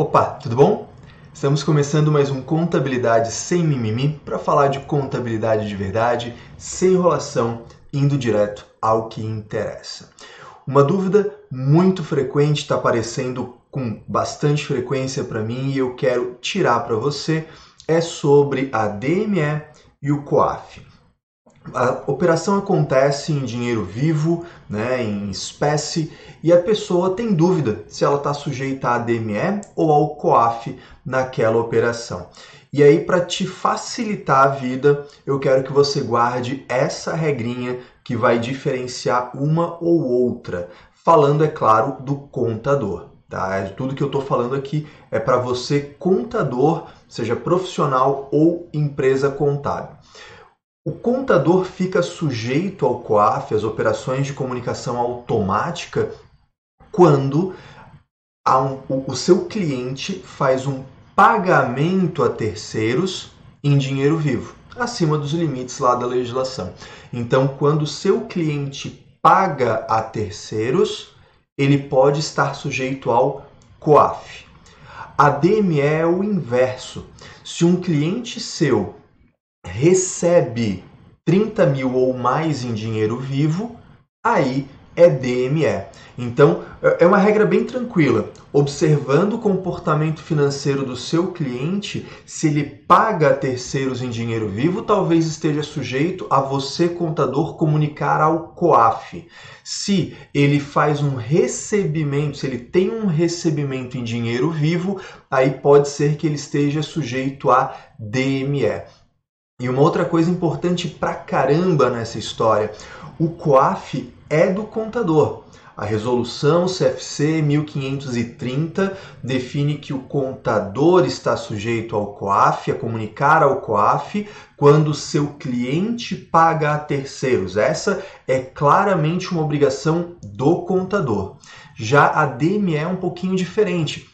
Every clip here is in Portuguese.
Opa, tudo bom? Estamos começando mais um Contabilidade Sem Mimimi para falar de contabilidade de verdade, sem enrolação, indo direto ao que interessa. Uma dúvida muito frequente está aparecendo com bastante frequência para mim e eu quero tirar para você é sobre a DME e o COAF. A operação acontece em dinheiro vivo, né, em espécie, e a pessoa tem dúvida se ela está sujeita à DME ou ao COAF naquela operação. E aí, para te facilitar a vida, eu quero que você guarde essa regrinha que vai diferenciar uma ou outra, falando, é claro, do contador. Tá? Tudo que eu estou falando aqui é para você, contador, seja profissional ou empresa contábil. O contador fica sujeito ao COAF, as operações de comunicação automática, quando um, o seu cliente faz um pagamento a terceiros em dinheiro vivo, acima dos limites lá da legislação. Então, quando o seu cliente paga a terceiros, ele pode estar sujeito ao COAF. A DME é o inverso. Se um cliente seu recebe 30 mil ou mais em dinheiro vivo, aí é DME. Então, é uma regra bem tranquila. Observando o comportamento financeiro do seu cliente, se ele paga a terceiros em dinheiro vivo, talvez esteja sujeito a você, contador, comunicar ao COAF. Se ele faz um recebimento, se ele tem um recebimento em dinheiro vivo, aí pode ser que ele esteja sujeito a DME. E uma outra coisa importante pra caramba nessa história: o COAF é do contador. A resolução CFC 1530 define que o contador está sujeito ao COAF, a comunicar ao COAF, quando seu cliente paga a terceiros. Essa é claramente uma obrigação do contador. Já a DME é um pouquinho diferente.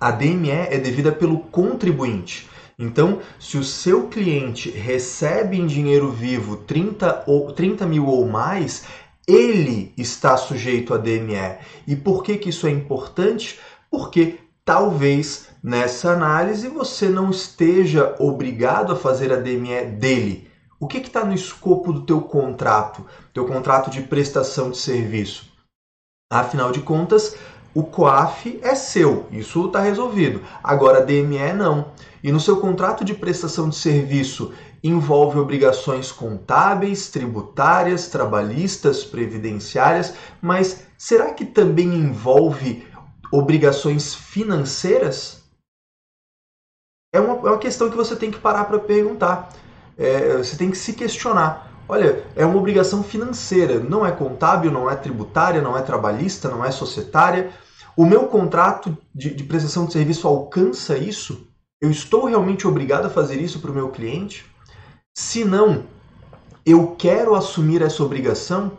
A DME é devida pelo contribuinte. Então, se o seu cliente recebe em dinheiro vivo 30, ou, 30 mil ou mais, ele está sujeito a DME. E por que, que isso é importante? Porque talvez nessa análise você não esteja obrigado a fazer a DME dele. O que está no escopo do teu contrato, teu contrato de prestação de serviço? Afinal de contas, o COAF é seu, isso está resolvido. Agora, a DME não. E no seu contrato de prestação de serviço envolve obrigações contábeis, tributárias, trabalhistas, previdenciárias, mas será que também envolve obrigações financeiras? É uma, é uma questão que você tem que parar para perguntar. É, você tem que se questionar. Olha, é uma obrigação financeira, não é contábil, não é tributária, não é trabalhista, não é societária. O meu contrato de, de prestação de serviço alcança isso? Eu estou realmente obrigado a fazer isso para o meu cliente? Se não, eu quero assumir essa obrigação,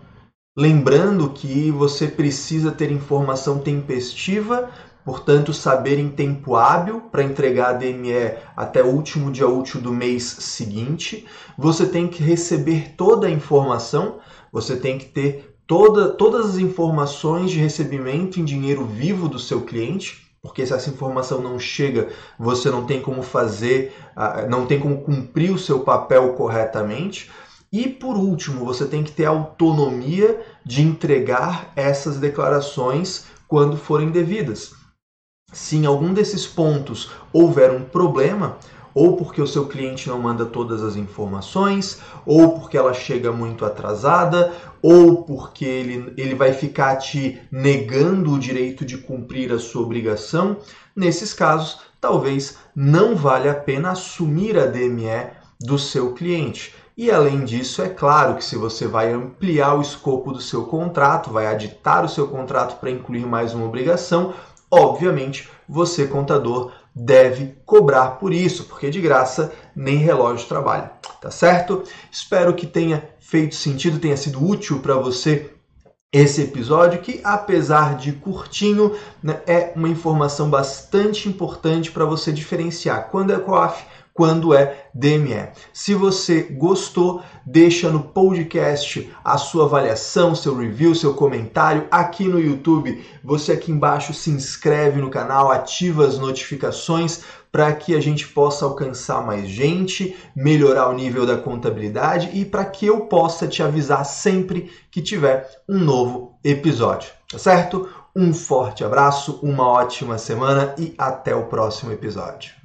lembrando que você precisa ter informação tempestiva portanto, saber em tempo hábil para entregar a DME até o último dia útil do mês seguinte. Você tem que receber toda a informação, você tem que ter toda, todas as informações de recebimento em dinheiro vivo do seu cliente. Porque se essa informação não chega, você não tem como fazer, ah, não tem como cumprir o seu papel corretamente. E por último, você tem que ter autonomia de entregar essas declarações quando forem devidas se em algum desses pontos houver um problema, ou porque o seu cliente não manda todas as informações, ou porque ela chega muito atrasada, ou porque ele, ele vai ficar te negando o direito de cumprir a sua obrigação, nesses casos, talvez não valha a pena assumir a DME do seu cliente. E além disso, é claro que se você vai ampliar o escopo do seu contrato, vai aditar o seu contrato para incluir mais uma obrigação, Obviamente, você, contador, deve cobrar por isso, porque de graça nem relógio trabalha, tá certo? Espero que tenha feito sentido, tenha sido útil para você esse episódio, que apesar de curtinho, né, é uma informação bastante importante para você diferenciar quando é COAF, quando é DME. Se você gostou, deixa no podcast a sua avaliação, seu review, seu comentário aqui no YouTube. Você aqui embaixo se inscreve no canal, ativa as notificações para que a gente possa alcançar mais gente, melhorar o nível da contabilidade e para que eu possa te avisar sempre que tiver um novo episódio, tá certo? Um forte abraço, uma ótima semana e até o próximo episódio.